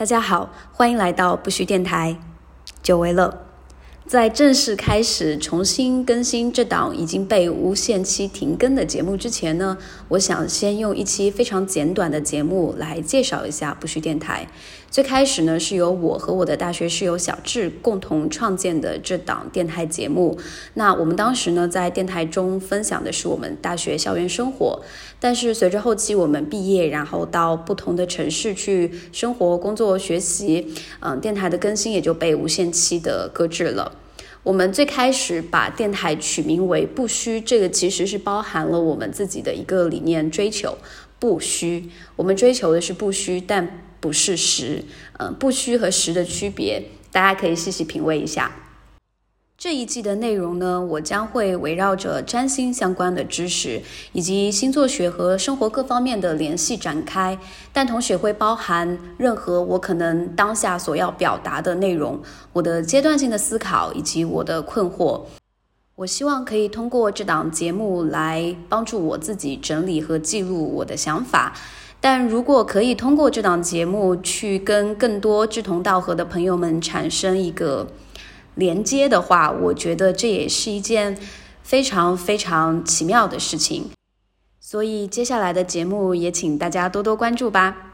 大家好，欢迎来到不虚电台，久违了。在正式开始重新更新这档已经被无限期停更的节目之前呢，我想先用一期非常简短的节目来介绍一下不虚电台。最开始呢，是由我和我的大学室友小智共同创建的这档电台节目。那我们当时呢，在电台中分享的是我们大学校园生活。但是随着后期我们毕业，然后到不同的城市去生活、工作、学习，嗯，电台的更新也就被无限期的搁置了。我们最开始把电台取名为“不虚”，这个其实是包含了我们自己的一个理念追求。不虚，我们追求的是不虚，但不是实。嗯，不虚和实的区别，大家可以细细品味一下。这一季的内容呢，我将会围绕着占星相关的知识，以及星座学和生活各方面的联系展开，但同时会包含任何我可能当下所要表达的内容，我的阶段性的思考以及我的困惑。我希望可以通过这档节目来帮助我自己整理和记录我的想法，但如果可以通过这档节目去跟更多志同道合的朋友们产生一个。连接的话，我觉得这也是一件非常非常奇妙的事情，所以接下来的节目也请大家多多关注吧。